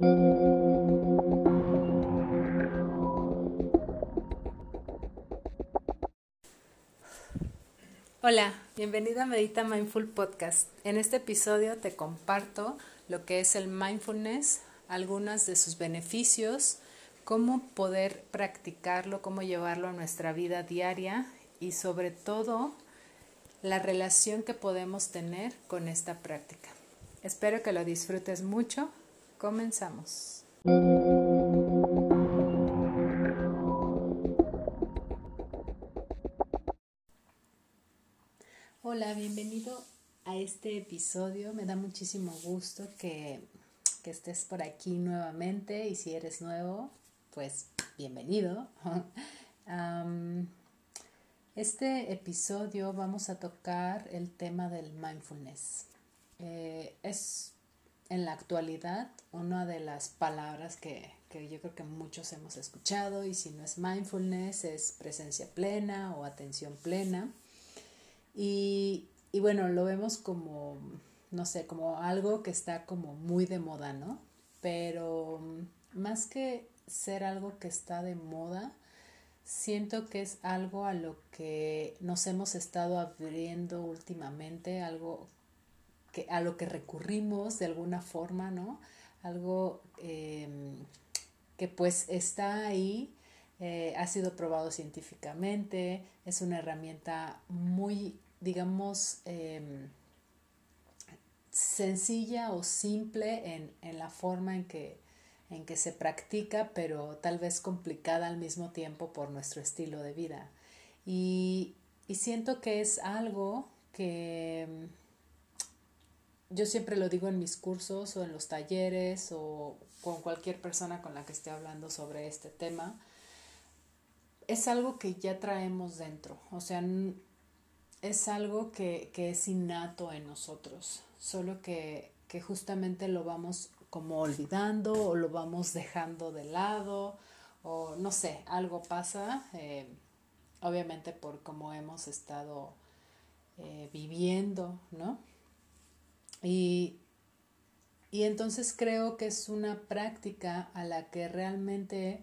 Hola, bienvenida a Medita Mindful Podcast. En este episodio te comparto lo que es el mindfulness, algunos de sus beneficios, cómo poder practicarlo, cómo llevarlo a nuestra vida diaria y sobre todo la relación que podemos tener con esta práctica. Espero que lo disfrutes mucho. Comenzamos. Hola, bienvenido a este episodio. Me da muchísimo gusto que, estés por aquí nuevamente y si eres nuevo, pues bienvenido. este episodio vamos a tocar el tema del mindfulness. Eh, es en la actualidad una de las palabras que, que yo creo que muchos hemos escuchado y si no es mindfulness es presencia plena o atención plena. Y, bueno, lo vemos como, no sé, como algo que está como muy de moda, ¿no? Pero mm, más que ser algo que está de moda, siento que es algo a lo que nos hemos estado abriendo últimamente, algo que, a lo que recurrimos de alguna forma, ¿no? Algo em, que pues está ahí, eh, ha sido probado científicamente, es una herramienta muy digamos, em, sencilla o simple en, en la forma en que, en que se practica, pero tal vez complicada al mismo tiempo por nuestro estilo de vida. Y, y siento que es algo que yo siempre lo digo en mis cursos o en los talleres o con cualquier persona con la que esté hablando sobre este tema, es algo que ya traemos dentro. O sea, es algo que, es innato en nosotros, solo que, justamente lo vamos como olvidando o lo vamos dejando de lado o no sé, algo pasa, eh, obviamente por cómo hemos estado eh, viviendo, ¿no? Y, y, entonces creo que es una práctica a la que realmente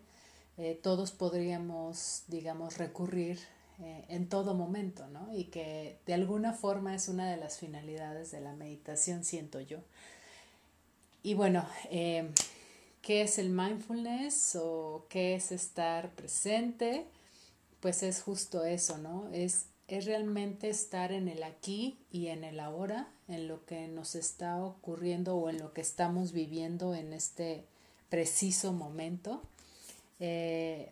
eh, todos podríamos, digamos, recurrir eh, en todo momento, ¿no? Y que de alguna forma es una de las finalidades de la meditación, siento yo. Y bueno, eh, ¿qué es el mindfulness o qué es estar presente? Pues es justo eso, ¿no? Es, es realmente estar en el aquí y en el ahora, en lo que nos está ocurriendo o en lo que estamos viviendo en este preciso momento. Eh,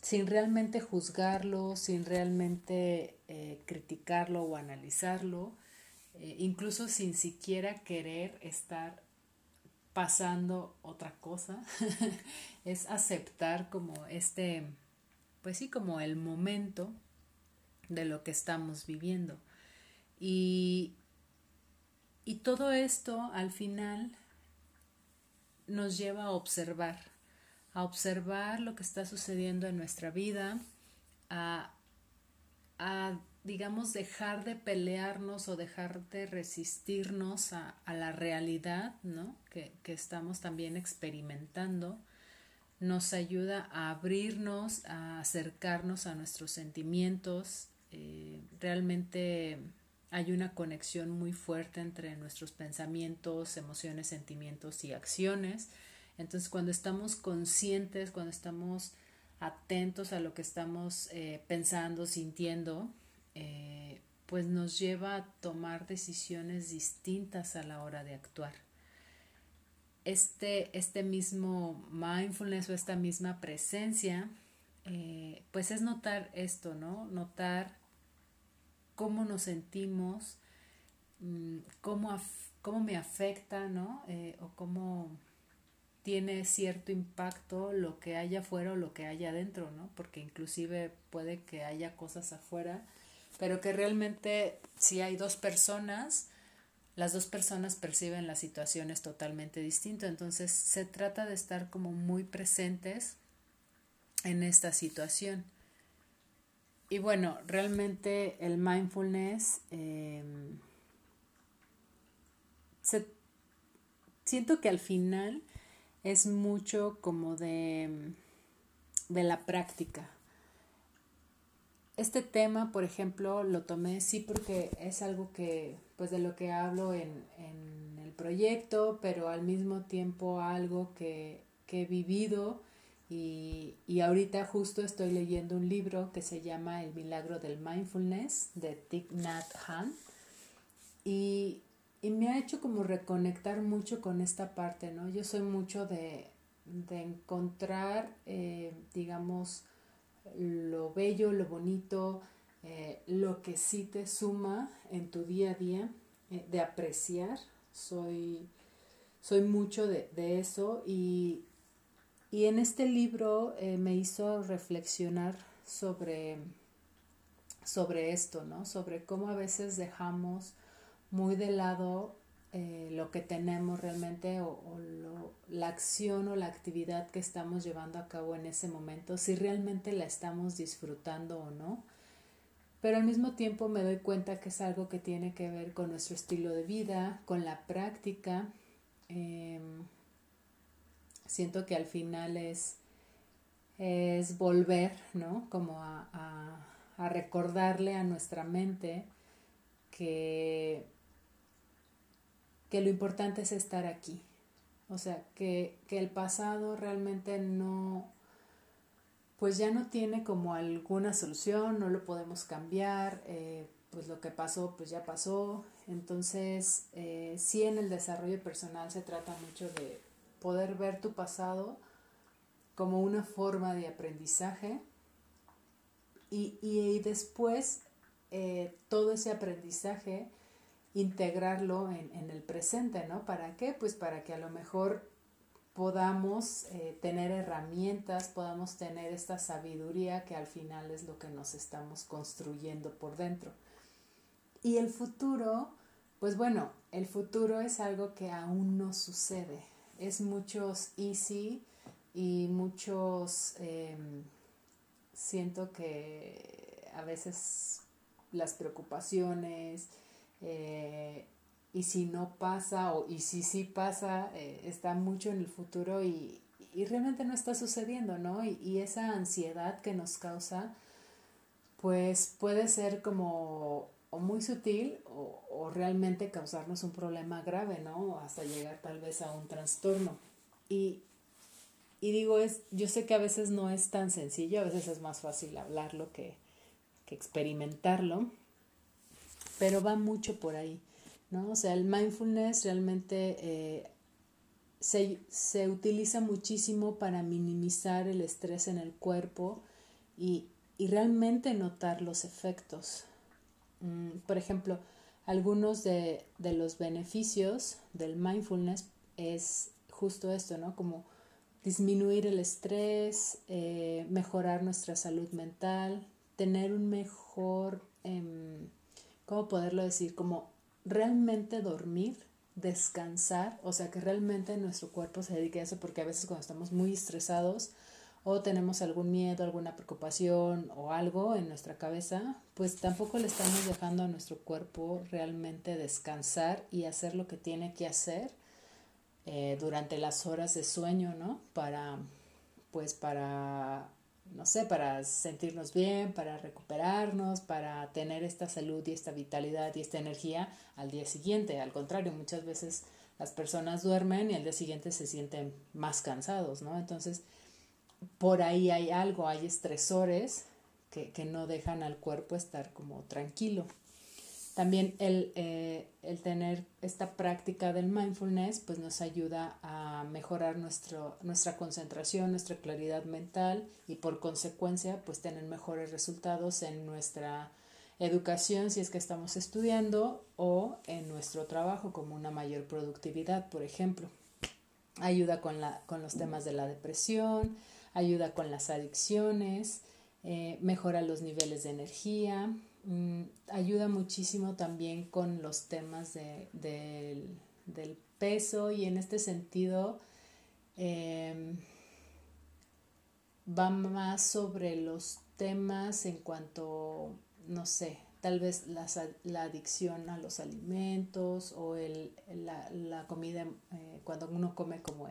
sin realmente juzgarlo, sin realmente eh, criticarlo o analizarlo, eh, incluso sin siquiera querer estar pasando otra cosa, es aceptar como este, pues sí, como el momento de lo que estamos viviendo. Y, y todo esto al final nos lleva a observar a observar lo que está sucediendo en nuestra vida, a, digamos, dejar de pelearnos o dejar de resistirnos a, la realidad ¿no? que, estamos también experimentando, nos ayuda a abrirnos, a acercarnos a nuestros sentimientos. Eh, realmente hay una conexión muy fuerte entre nuestros pensamientos, emociones, sentimientos y acciones entonces, cuando estamos conscientes, cuando estamos atentos a lo que estamos eh, pensando, sintiendo, eh, pues nos lleva a tomar decisiones distintas a la hora de actuar. Este, este mismo mindfulness o esta misma presencia, pues es notar esto, ¿no? Notar cómo nos sentimos, mm, cómo, cómo me afecta, ¿no? o cómo tiene cierto impacto lo que haya afuera o lo que haya adentro, ¿no? Porque inclusive puede que haya cosas afuera, pero que realmente si hay dos personas, las dos personas perciben las situaciones totalmente distinto. Entonces se trata de estar como muy presentes en esta situación. Y bueno, realmente el mindfulness em, siento que al final es mucho como de, de la práctica. Este tema, por ejemplo, lo tomé sí porque es algo que, pues de lo que hablo en, en el proyecto, pero al mismo tiempo algo que, que he vivido y, y, ahorita justo estoy leyendo un libro que se llama El milagro del mindfulness de Thich Nhat Hanh y, y me ha hecho como reconectar mucho con esta parte, ¿no? Yo soy mucho de, de encontrar, eh, digamos, lo bello, lo bonito, eh, lo que sí te suma en tu día a día, eh, de apreciar. Soy, soy mucho de, de eso y, y, en este libro eh, me hizo reflexionar sobre, sobre esto, ¿no? Sobre cómo a veces dejamos muy de lado eh, lo que tenemos realmente o, la acción o la actividad que estamos llevando a cabo en ese momento, si realmente la estamos disfrutando o no. Pero al mismo tiempo me doy cuenta que es algo que tiene que ver con nuestro estilo de vida, con la práctica. Eh, siento que al final es, es volver, ¿no? Como a, a, recordarle a nuestra mente que que lo importante es estar aquí. O sea, que, que el pasado realmente no, pues ya no tiene como alguna solución, no lo podemos cambiar, eh, pues lo que pasó, pues ya pasó. Entonces, eh, sí en el desarrollo personal se trata mucho de poder ver tu pasado como una forma de aprendizaje y, y, después eh, todo ese aprendizaje integrarlo en, en, el presente, ¿no? ¿Para qué? Pues para que a lo mejor podamos eh, tener herramientas, podamos tener esta sabiduría que al final es lo que nos estamos construyendo por dentro. Y el futuro, pues bueno, el futuro es algo que aún no sucede. Es muchos easy y muchos, eh, siento que a veces las preocupaciones, eh, y si no pasa o y si sí pasa, eh, está mucho en el futuro y, y, realmente no está sucediendo, ¿no? Y, esa ansiedad que nos causa, pues puede ser como o muy sutil o, o realmente causarnos un problema grave, ¿no? Hasta llegar tal vez a un trastorno. Y, y digo, es, yo sé que a veces no es tan sencillo, a veces es más fácil hablarlo que, que experimentarlo, pero va mucho por ahí, ¿no? O sea, el mindfulness realmente eh, se, se, utiliza muchísimo para minimizar el estrés en el cuerpo y, y realmente notar los efectos. Mm, por ejemplo, algunos de, de, los beneficios del mindfulness es justo esto, ¿no? Como disminuir el estrés, eh, mejorar nuestra salud mental, tener un mejor... Eh, ¿cómo poderlo decir? Como realmente dormir, descansar, o sea, que realmente nuestro cuerpo se dedique a eso, porque a veces cuando estamos muy estresados o tenemos algún miedo, alguna preocupación o algo en nuestra cabeza, pues tampoco le estamos dejando a nuestro cuerpo realmente descansar y hacer lo que tiene que hacer eh, durante las horas de sueño, ¿no? Para, pues para no sé, para sentirnos bien, para recuperarnos, para tener esta salud y esta vitalidad y esta energía al día siguiente. Al contrario, muchas veces las personas duermen y al día siguiente se sienten más cansados, ¿no? Entonces, por ahí hay algo, hay estresores que, que no dejan al cuerpo estar como tranquilo. También el, eh, el, tener esta práctica del mindfulness pues nos ayuda a mejorar nuestro, nuestra concentración, nuestra claridad mental y por consecuencia pues tener mejores resultados en nuestra educación si es que estamos estudiando o en nuestro trabajo como una mayor productividad, por ejemplo. Ayuda con, la, con los temas de la depresión, ayuda con las adicciones, eh, mejora los niveles de energía, Mm, ayuda muchísimo también con los temas de, de, del peso y en este sentido eh, va más sobre los temas en cuanto, no sé, tal vez la, la adicción a los alimentos o el, la, la comida, eh, cuando uno come como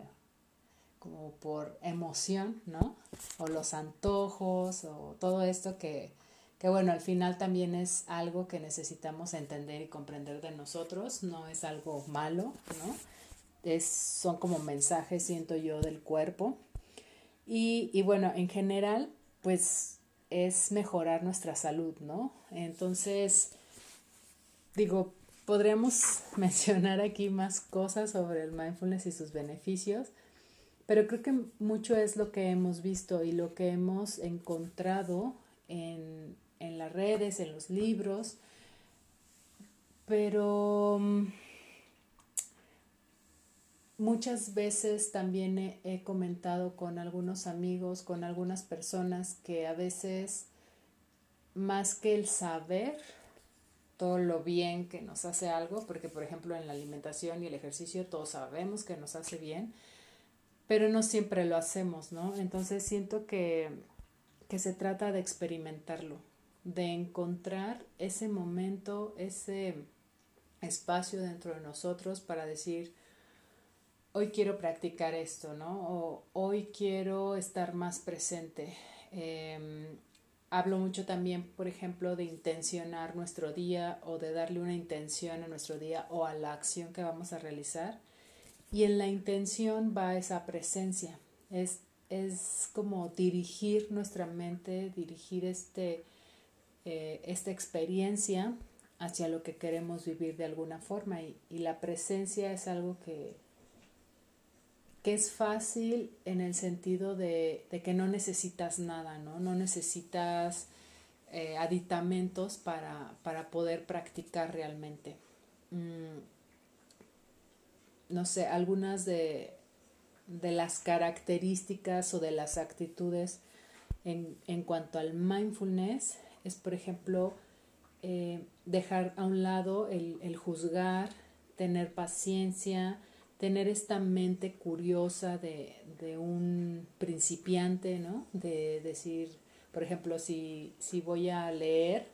como por emoción, ¿no? O los antojos o todo esto que, que bueno, al final también es algo que necesitamos entender y comprender de nosotros, no es algo malo, ¿no? Es, son como mensajes, siento yo, del cuerpo. Y, y bueno, en general, pues es mejorar nuestra salud, ¿no? Entonces, digo, podríamos mencionar aquí más cosas sobre el mindfulness y sus beneficios, pero creo que mucho es lo que hemos visto y lo que hemos encontrado en, en las redes, en los libros, pero mm, muchas veces también he, comentado con algunos amigos, con algunas personas que a veces más que el saber todo lo bien que nos hace algo, porque por ejemplo en la alimentación y el ejercicio todos sabemos que nos hace bien, pero no siempre lo hacemos, ¿no? Entonces siento que, que se trata de experimentarlo, de encontrar ese momento, ese espacio dentro de nosotros para decir, hoy quiero practicar esto, ¿no? O hoy quiero estar más presente. Em, hablo mucho también, por ejemplo, de intencionar nuestro día o de darle una intención a nuestro día o a la acción que vamos a realizar. Y en la intención va esa presencia. Es, es como dirigir nuestra mente, dirigir este, eh, esta experiencia hacia lo que queremos vivir de alguna forma. y la presencia es algo que, que es fácil en el sentido de, que no necesitas nada, ¿no? No necesitas eh, aditamentos para, poder practicar realmente. Mm, no sé, algunas de, las características o de las actitudes en, cuanto al mindfulness es, por ejemplo, eh, dejar a un lado el, el juzgar, tener paciencia, tener esta mente curiosa de, de un principiante, ¿no? De decir, por ejemplo, si, si voy a leer,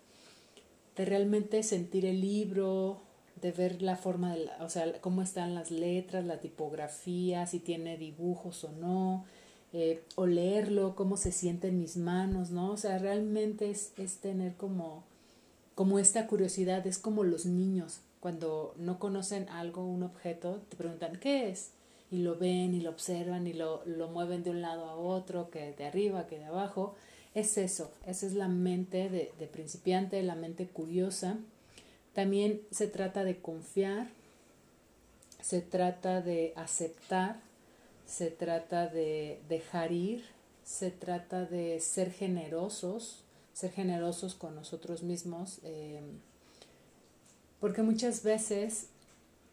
de realmente sentir el libro, de ver la forma, de o sea, cómo están las letras, la tipografía, si tiene dibujos o no, eh, o leerlo, cómo se siente en mis manos, ¿no? O sea, realmente es, es tener como, como esta curiosidad, es como los niños, cuando no conocen algo, un objeto, te preguntan ¿qué es? Y lo ven y lo observan y lo, lo mueven de un lado a otro, que de arriba, que de abajo. Es eso, esa es la mente de, de principiante, la mente curiosa. También se trata de confiar, se trata de aceptar, se trata de dejar ir, se trata de ser generosos, ser generosos con nosotros mismos. Eh, porque muchas veces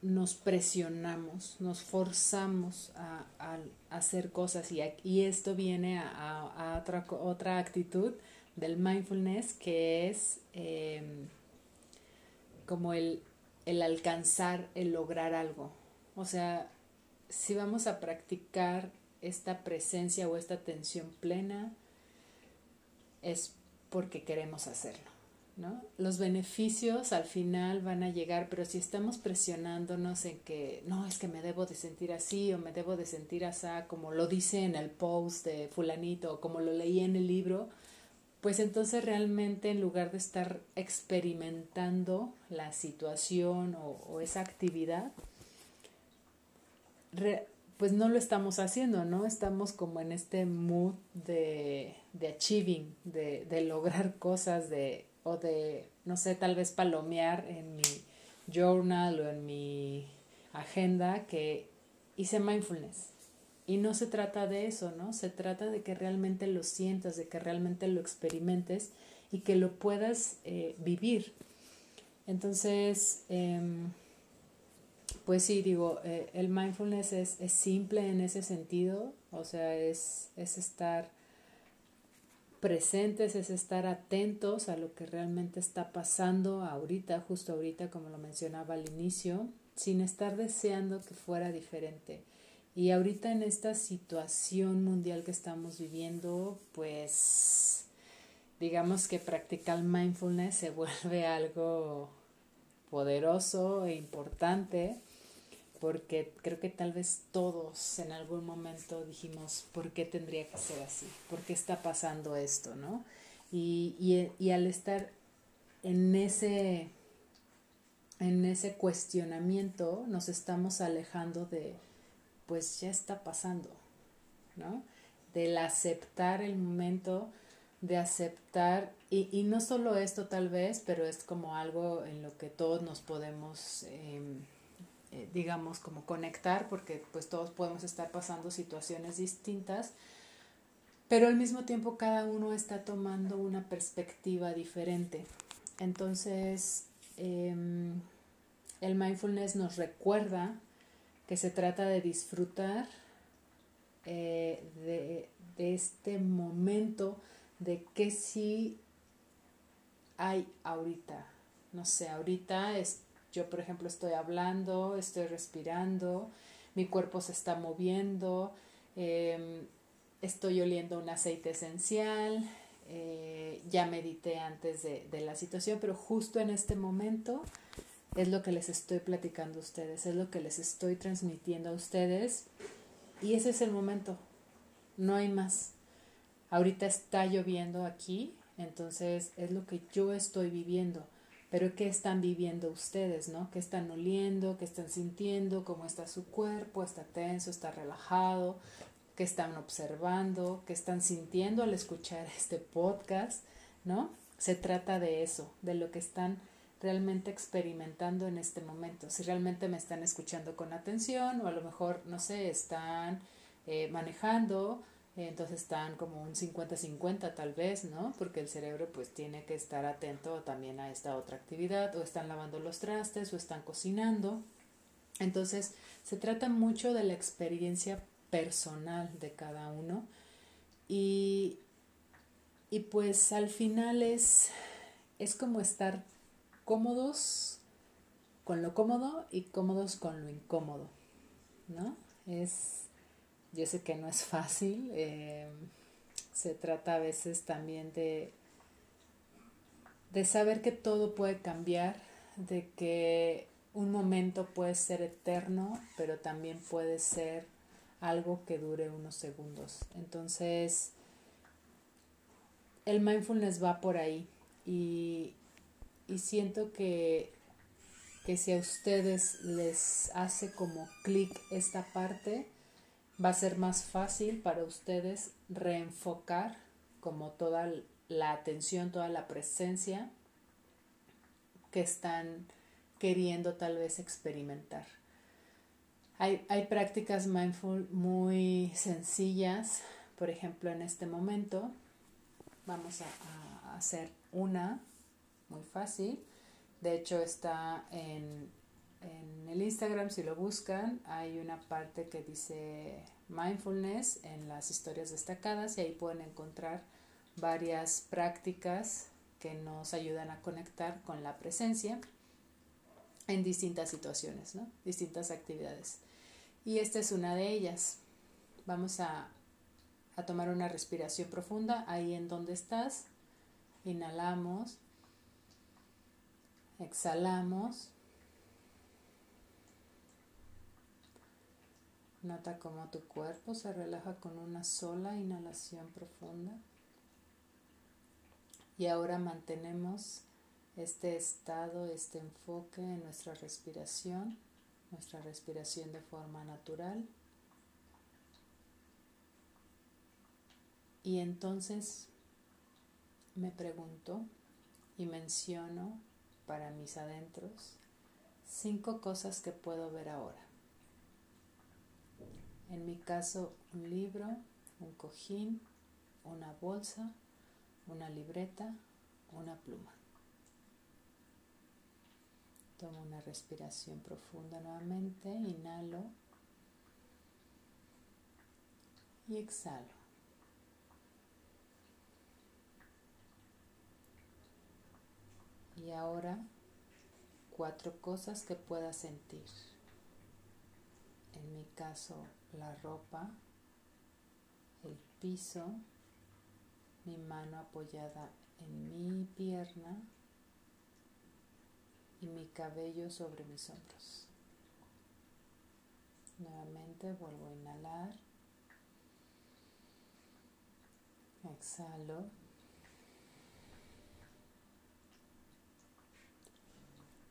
nos presionamos, nos forzamos a, hacer cosas y, y esto viene a, otra, otra actitud del mindfulness que es em, como el, el alcanzar, el lograr algo. O sea, si vamos a practicar esta presencia o esta atención plena, es porque queremos hacerlo. ¿no? Los beneficios al final van a llegar, pero si estamos presionándonos en que no, es que me debo de sentir así o me debo de sentir así, como lo dice en el post de fulanito o como lo leí en el libro, pues entonces realmente en lugar de estar experimentando la situación o, esa actividad, pues no lo estamos haciendo, ¿no? Estamos como en este mood de, de achieving, de, de lograr cosas, de o de, no sé, tal vez palomear en mi journal o en mi agenda que hice mindfulness. Y no se trata de eso, ¿no? Se trata de que realmente lo sientas, de que realmente lo experimentes y que lo puedas eh, vivir. Entonces, em, pues sí, digo, eh, el mindfulness es, es, simple en ese sentido, o sea, es, es estar presentes, es estar atentos a lo que realmente está pasando ahorita, justo ahorita, como lo mencionaba al inicio, sin estar deseando que fuera diferente. Y ahorita en esta situación mundial que estamos viviendo, pues digamos que practicar mindfulness se vuelve algo poderoso e importante porque creo que tal vez todos en algún momento dijimos, ¿por qué tendría que ser así? ¿Por qué está pasando esto? ¿no? Y, y, y al estar en ese, en ese cuestionamiento nos estamos alejando de, pues ya está pasando, ¿no? Del aceptar el momento, de aceptar, y, y no solo esto tal vez, pero es como algo en lo que todos nos podemos, em, eh, digamos, como conectar, porque pues todos podemos estar pasando situaciones distintas, pero al mismo tiempo cada uno está tomando una perspectiva diferente. Entonces, em, el mindfulness nos recuerda que se trata de disfrutar eh, de, este momento de que sí hay ahorita. No sé, ahorita es, yo por ejemplo estoy hablando, estoy respirando, mi cuerpo se está moviendo, em, estoy oliendo un aceite esencial, eh, ya medité antes de, de, la situación, pero justo en este momento es lo que les estoy platicando a ustedes, es lo que les estoy transmitiendo a ustedes y ese es el momento, no hay más. Ahorita está lloviendo aquí, entonces es lo que yo estoy viviendo, pero ¿qué están viviendo ustedes, no? ¿Qué están oliendo, qué están sintiendo, cómo está su cuerpo, está tenso, está relajado, que están observando, que están sintiendo al escuchar este podcast, ¿no? Se trata de eso, de lo que están realmente experimentando en este momento. Si realmente me están escuchando con atención o a lo mejor, no sé, están eh, manejando, entonces están como un 50-50 tal vez, ¿no? Porque el cerebro pues tiene que estar atento también a esta otra actividad o están lavando los trastes o están cocinando. Entonces se trata mucho de la experiencia personal de cada uno y, y pues al final es, es como estar cómodos con lo cómodo y cómodos con lo incómodo, ¿no? Es, yo sé que no es fácil, eh, se trata a veces también de, de saber que todo puede cambiar, de que un momento puede ser eterno, pero también puede ser algo que dure unos segundos. Entonces, el mindfulness va por ahí y, y siento que, que si a ustedes les hace como clic esta parte, va a ser más fácil para ustedes reenfocar como toda la atención, toda la presencia que están queriendo tal vez experimentar. Hay, hay prácticas mindful muy sencillas, por ejemplo, en este momento vamos a, a hacer una muy fácil. De hecho, está en, en el Instagram, si lo buscan, hay una parte que dice mindfulness en las historias destacadas y ahí pueden encontrar varias prácticas que nos ayudan a conectar con la presencia en distintas situaciones, ¿no? distintas actividades. Y esta es una de ellas. Vamos a, a tomar una respiración profunda ahí en donde estás. Inhalamos Exhalamos. Nota cómo tu cuerpo se relaja con una sola inhalación profunda. Y ahora mantenemos este estado, este enfoque en nuestra respiración, nuestra respiración de forma natural. Y entonces me pregunto y menciono para mis adentros cinco cosas que puedo ver ahora. En mi caso, un libro, un cojín, una bolsa, una libreta, una pluma. Tomo una respiración profunda nuevamente, inhalo y exhalo. Y ahora cuatro cosas que pueda sentir. En mi caso, la ropa, el piso, mi mano apoyada en mi pierna y mi cabello sobre mis hombros. Nuevamente vuelvo a inhalar. Exhalo.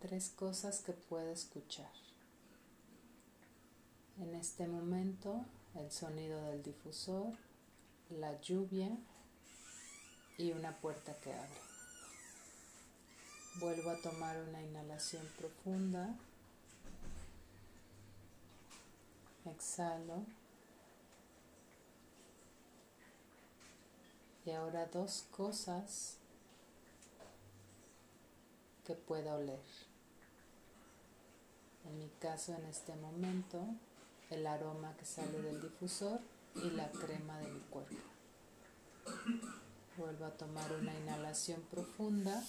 Tres cosas que puedo escuchar. En este momento, el sonido del difusor, la lluvia y una puerta que abre. Vuelvo a tomar una inhalación profunda. Exhalo. Y ahora dos cosas que pueda oler. En mi caso, en este momento, el aroma que sale del difusor y la crema de mi cuerpo. Vuelvo a tomar una inhalación profunda.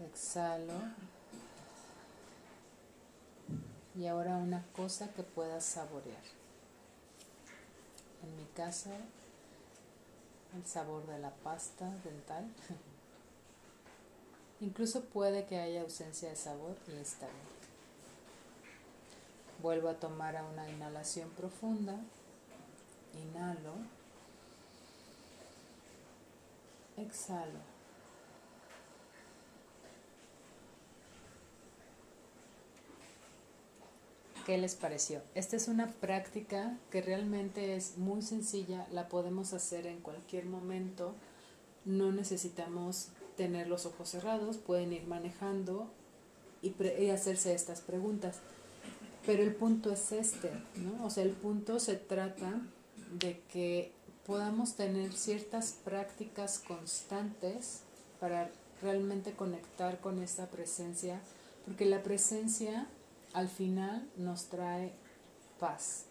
Exhalo. Y ahora una cosa que puedas saborear. En mi caso, el sabor de la pasta dental. Incluso puede que haya ausencia de sabor y está bien. Vuelvo a tomar una inhalación profunda. Inhalo. Exhalo. ¿Qué les pareció? Esta es una práctica que realmente es muy sencilla, la podemos hacer en cualquier momento, no necesitamos tener los ojos cerrados, pueden ir manejando y, y hacerse estas preguntas. Pero el punto es este, ¿no? O sea, el punto se trata de que podamos tener ciertas prácticas constantes para realmente conectar con esta presencia, porque la presencia al final nos trae paz,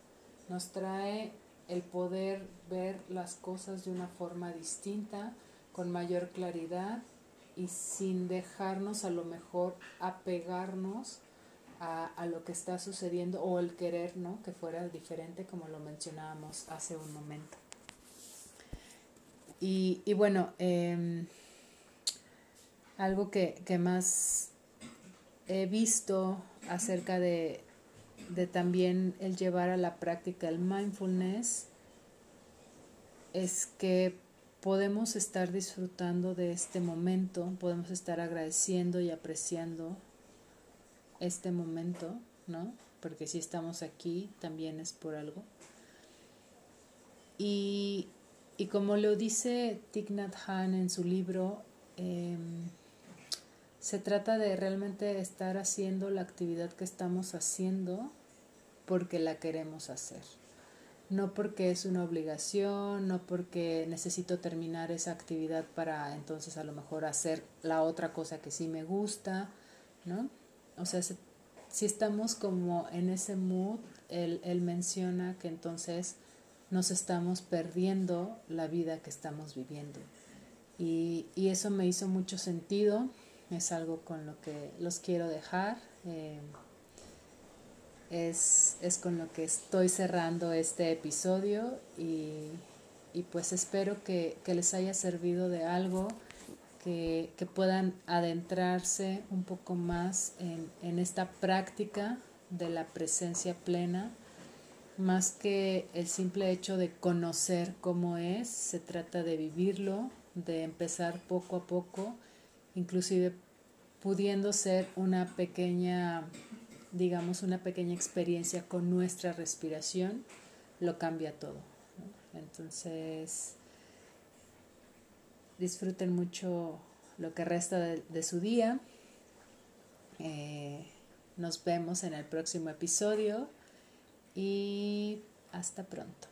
nos trae el poder ver las cosas de una forma distinta, con mayor claridad y sin dejarnos a lo mejor apegarnos a, lo que está sucediendo o el querer, ¿no? Que fuera diferente como lo mencionábamos hace un momento. Y, bueno, em, algo que, más he visto acerca de, de también el llevar a la práctica el mindfulness es que podemos estar disfrutando de este momento, podemos estar agradeciendo y apreciando este momento, ¿no? Porque si estamos aquí también es por algo. Y, como lo dice Thich Nhat Hanh en su libro, em, se trata de realmente estar haciendo la actividad que estamos haciendo porque la queremos hacer. No porque es una obligación, no porque necesito terminar esa actividad para entonces a lo mejor hacer la otra cosa que sí me gusta, ¿no? O sea, si estamos como en ese mood, él, él menciona que entonces nos estamos perdiendo la vida que estamos viviendo. Y, y, eso me hizo mucho sentido, es algo con lo que los quiero dejar, eh, es, es, con lo que estoy cerrando este episodio y, y pues espero que, que les haya servido de algo que, puedan adentrarse un poco más en, esta práctica de la presencia plena, más que el simple hecho de conocer cómo es, se trata de vivirlo, de empezar poco a poco, inclusive pudiendo ser una pequeña, digamos, una pequeña experiencia con nuestra respiración, lo cambia todo. Entonces, disfruten mucho lo que resta de, su día. Eh, nos vemos en el próximo episodio y hasta pronto.